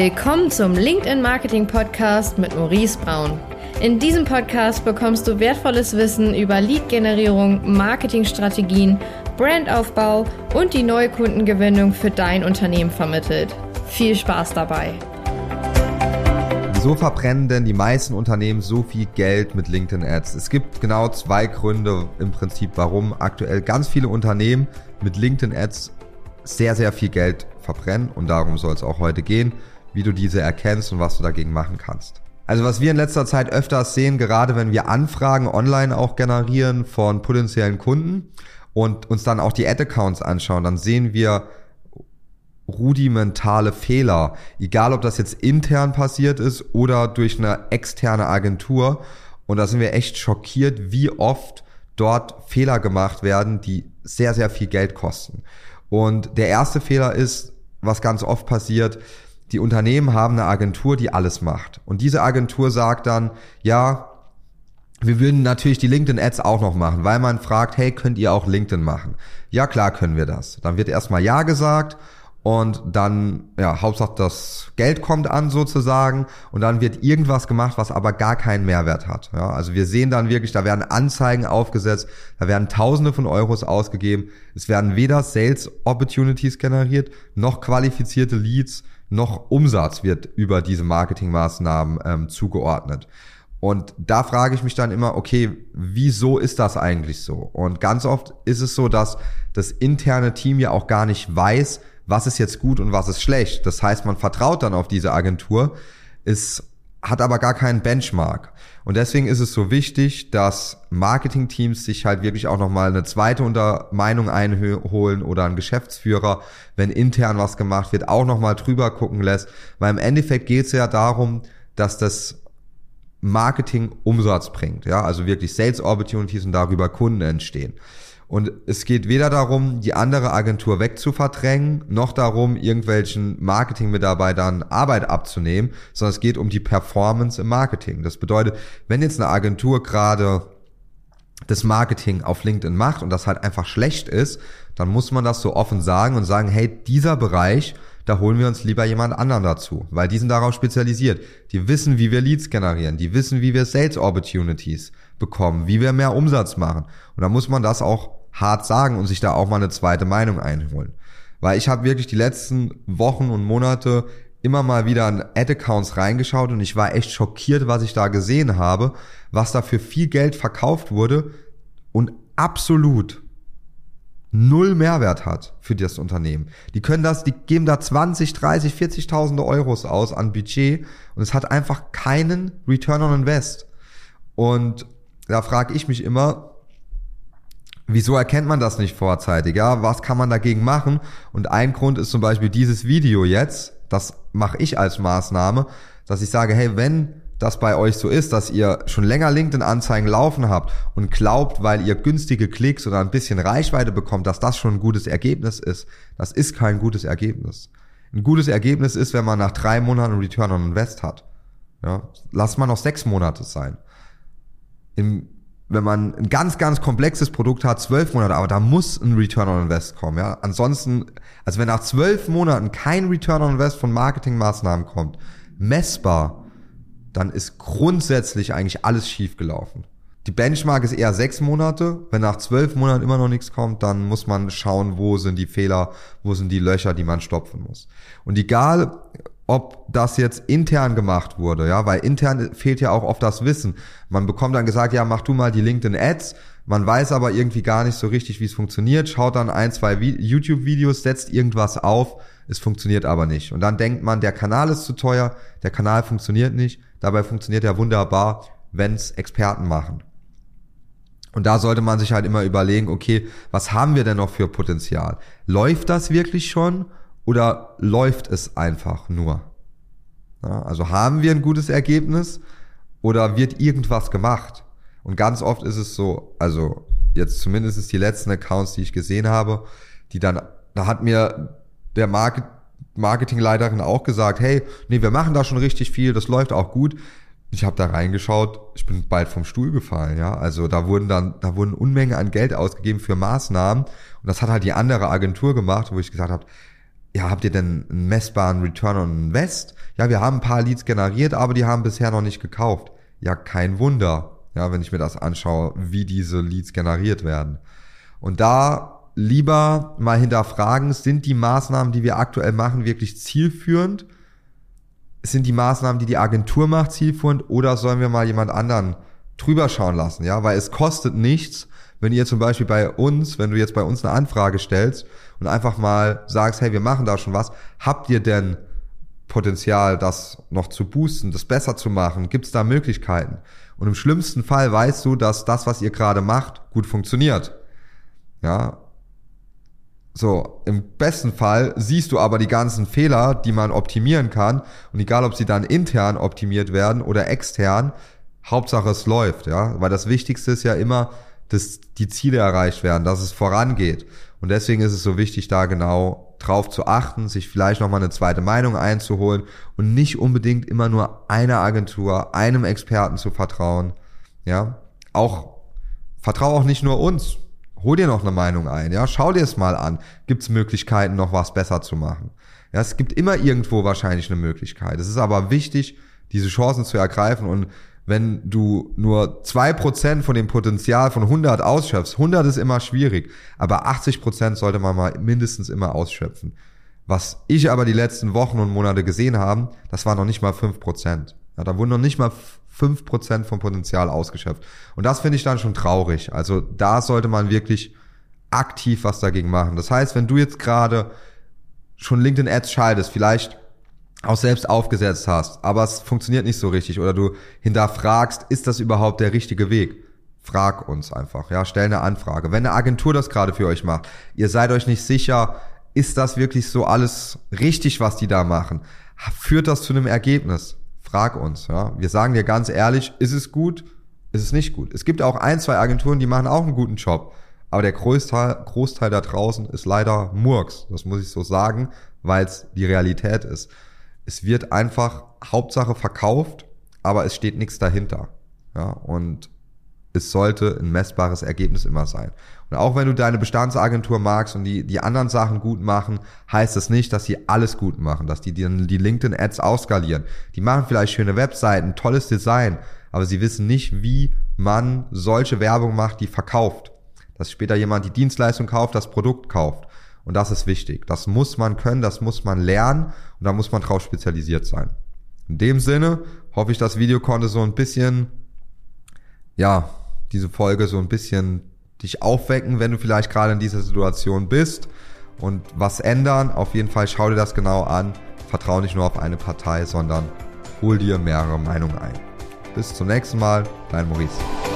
Willkommen zum LinkedIn Marketing Podcast mit Maurice Braun. In diesem Podcast bekommst du wertvolles Wissen über Lead-Generierung, Marketingstrategien, Brandaufbau und die neue Kundengewinnung für dein Unternehmen vermittelt. Viel Spaß dabei! Wieso verbrennen denn die meisten Unternehmen so viel Geld mit LinkedIn Ads? Es gibt genau zwei Gründe im Prinzip, warum aktuell ganz viele Unternehmen mit LinkedIn Ads sehr, sehr viel Geld verbrennen und darum soll es auch heute gehen wie du diese erkennst und was du dagegen machen kannst. Also was wir in letzter Zeit öfters sehen, gerade wenn wir Anfragen online auch generieren von potenziellen Kunden und uns dann auch die Ad-Accounts anschauen, dann sehen wir rudimentale Fehler, egal ob das jetzt intern passiert ist oder durch eine externe Agentur. Und da sind wir echt schockiert, wie oft dort Fehler gemacht werden, die sehr, sehr viel Geld kosten. Und der erste Fehler ist, was ganz oft passiert, die Unternehmen haben eine Agentur, die alles macht. Und diese Agentur sagt dann, ja, wir würden natürlich die LinkedIn-Ads auch noch machen, weil man fragt, hey, könnt ihr auch LinkedIn machen? Ja, klar können wir das. Dann wird erstmal Ja gesagt und dann, ja, Hauptsache das Geld kommt an sozusagen und dann wird irgendwas gemacht, was aber gar keinen Mehrwert hat. Ja, also wir sehen dann wirklich, da werden Anzeigen aufgesetzt, da werden Tausende von Euros ausgegeben, es werden weder Sales Opportunities generiert, noch qualifizierte Leads, noch Umsatz wird über diese Marketingmaßnahmen ähm, zugeordnet. Und da frage ich mich dann immer, okay, wieso ist das eigentlich so? Und ganz oft ist es so, dass das interne Team ja auch gar nicht weiß, was ist jetzt gut und was ist schlecht. Das heißt, man vertraut dann auf diese Agentur, ist hat aber gar keinen Benchmark. Und deswegen ist es so wichtig, dass Marketingteams sich halt wirklich auch nochmal eine zweite Unter Meinung einholen oder ein Geschäftsführer, wenn intern was gemacht wird, auch nochmal drüber gucken lässt. Weil im Endeffekt geht es ja darum, dass das Marketing Umsatz bringt. Ja, also wirklich Sales Opportunities und darüber Kunden entstehen. Und es geht weder darum, die andere Agentur wegzuverdrängen, noch darum, irgendwelchen Marketingmitarbeitern Arbeit abzunehmen, sondern es geht um die Performance im Marketing. Das bedeutet, wenn jetzt eine Agentur gerade das Marketing auf LinkedIn macht und das halt einfach schlecht ist, dann muss man das so offen sagen und sagen, hey, dieser Bereich, da holen wir uns lieber jemand anderen dazu, weil die sind darauf spezialisiert. Die wissen, wie wir Leads generieren, die wissen, wie wir Sales Opportunities bekommen, wie wir mehr Umsatz machen. Und da muss man das auch hart sagen und sich da auch mal eine zweite Meinung einholen. Weil ich habe wirklich die letzten Wochen und Monate immer mal wieder in Ad-Accounts reingeschaut und ich war echt schockiert, was ich da gesehen habe, was da für viel Geld verkauft wurde und absolut null Mehrwert hat für das Unternehmen. Die können das, die geben da 20, 30, 40.000 Euros aus an Budget und es hat einfach keinen Return on Invest. Und da frage ich mich immer, Wieso erkennt man das nicht vorzeitig? Ja, was kann man dagegen machen? Und ein Grund ist zum Beispiel dieses Video jetzt. Das mache ich als Maßnahme, dass ich sage, hey, wenn das bei euch so ist, dass ihr schon länger LinkedIn-Anzeigen laufen habt und glaubt, weil ihr günstige Klicks oder ein bisschen Reichweite bekommt, dass das schon ein gutes Ergebnis ist. Das ist kein gutes Ergebnis. Ein gutes Ergebnis ist, wenn man nach drei Monaten Return on Invest hat. Ja, lass mal noch sechs Monate sein. Im wenn man ein ganz, ganz komplexes Produkt hat, zwölf Monate, aber da muss ein Return on Invest kommen, ja. Ansonsten, also wenn nach zwölf Monaten kein Return on Invest von Marketingmaßnahmen kommt, messbar, dann ist grundsätzlich eigentlich alles schief gelaufen. Die Benchmark ist eher sechs Monate. Wenn nach zwölf Monaten immer noch nichts kommt, dann muss man schauen, wo sind die Fehler, wo sind die Löcher, die man stopfen muss. Und egal, ob das jetzt intern gemacht wurde, ja, weil intern fehlt ja auch oft das Wissen. Man bekommt dann gesagt, ja, mach du mal die LinkedIn Ads. Man weiß aber irgendwie gar nicht so richtig, wie es funktioniert, schaut dann ein, zwei YouTube-Videos, setzt irgendwas auf, es funktioniert aber nicht. Und dann denkt man, der Kanal ist zu teuer, der Kanal funktioniert nicht. Dabei funktioniert er wunderbar, wenn's Experten machen. Und da sollte man sich halt immer überlegen, okay, was haben wir denn noch für Potenzial? Läuft das wirklich schon? Oder läuft es einfach nur? Ja, also haben wir ein gutes Ergebnis oder wird irgendwas gemacht? Und ganz oft ist es so, also jetzt zumindest die letzten Accounts, die ich gesehen habe, die dann, da hat mir der Market, Marketingleiterin auch gesagt, hey, nee, wir machen da schon richtig viel, das läuft auch gut. Ich habe da reingeschaut, ich bin bald vom Stuhl gefallen, ja. Also da wurden dann, da wurden Unmengen an Geld ausgegeben für Maßnahmen und das hat halt die andere Agentur gemacht, wo ich gesagt habe, ja, habt ihr denn einen messbaren Return on Invest? Ja, wir haben ein paar Leads generiert, aber die haben bisher noch nicht gekauft. Ja, kein Wunder, ja, wenn ich mir das anschaue, wie diese Leads generiert werden. Und da lieber mal hinterfragen, sind die Maßnahmen, die wir aktuell machen, wirklich zielführend? Sind die Maßnahmen, die die Agentur macht, zielführend? Oder sollen wir mal jemand anderen drüber schauen lassen? Ja, weil es kostet nichts, wenn ihr zum Beispiel bei uns, wenn du jetzt bei uns eine Anfrage stellst und einfach mal sagst, hey, wir machen da schon was, habt ihr denn Potenzial, das noch zu boosten, das besser zu machen? Gibt es da Möglichkeiten? Und im schlimmsten Fall weißt du, dass das, was ihr gerade macht, gut funktioniert. Ja. So, im besten Fall siehst du aber die ganzen Fehler, die man optimieren kann. Und egal, ob sie dann intern optimiert werden oder extern, Hauptsache es läuft, ja. Weil das Wichtigste ist ja immer, dass die Ziele erreicht werden, dass es vorangeht. Und deswegen ist es so wichtig, da genau drauf zu achten, sich vielleicht nochmal eine zweite Meinung einzuholen und nicht unbedingt immer nur einer Agentur, einem Experten zu vertrauen. Ja, auch, vertrau auch nicht nur uns. Hol dir noch eine Meinung ein, ja, schau dir es mal an. Gibt es Möglichkeiten, noch was besser zu machen? Ja, es gibt immer irgendwo wahrscheinlich eine Möglichkeit. Es ist aber wichtig, diese Chancen zu ergreifen und wenn du nur zwei Prozent von dem Potenzial von 100 ausschöpfst, 100 ist immer schwierig, aber 80 Prozent sollte man mal mindestens immer ausschöpfen. Was ich aber die letzten Wochen und Monate gesehen haben, das war noch nicht mal fünf Prozent. Ja, da wurden noch nicht mal fünf Prozent vom Potenzial ausgeschöpft. Und das finde ich dann schon traurig. Also da sollte man wirklich aktiv was dagegen machen. Das heißt, wenn du jetzt gerade schon LinkedIn Ads schaltest, vielleicht auch selbst aufgesetzt hast, aber es funktioniert nicht so richtig oder du hinterfragst, ist das überhaupt der richtige Weg? Frag uns einfach, ja, stell eine Anfrage. Wenn eine Agentur das gerade für euch macht, ihr seid euch nicht sicher, ist das wirklich so alles richtig, was die da machen? Führt das zu einem Ergebnis? Frag uns, ja. Wir sagen dir ganz ehrlich, ist es gut? Ist es nicht gut? Es gibt auch ein, zwei Agenturen, die machen auch einen guten Job. Aber der Großteil, Großteil da draußen ist leider Murks. Das muss ich so sagen, weil es die Realität ist es wird einfach Hauptsache verkauft, aber es steht nichts dahinter. Ja, und es sollte ein messbares Ergebnis immer sein. Und auch wenn du deine Bestandsagentur magst und die, die anderen Sachen gut machen, heißt das nicht, dass sie alles gut machen, dass die die, die LinkedIn-Ads ausskalieren. Die machen vielleicht schöne Webseiten, tolles Design, aber sie wissen nicht, wie man solche Werbung macht, die verkauft. Dass später jemand die Dienstleistung kauft, das Produkt kauft. Und das ist wichtig. Das muss man können, das muss man lernen und da muss man drauf spezialisiert sein. In dem Sinne hoffe ich, das Video konnte so ein bisschen, ja, diese Folge so ein bisschen dich aufwecken, wenn du vielleicht gerade in dieser Situation bist und was ändern. Auf jeden Fall schau dir das genau an. Vertrau nicht nur auf eine Partei, sondern hol dir mehrere Meinungen ein. Bis zum nächsten Mal, dein Maurice.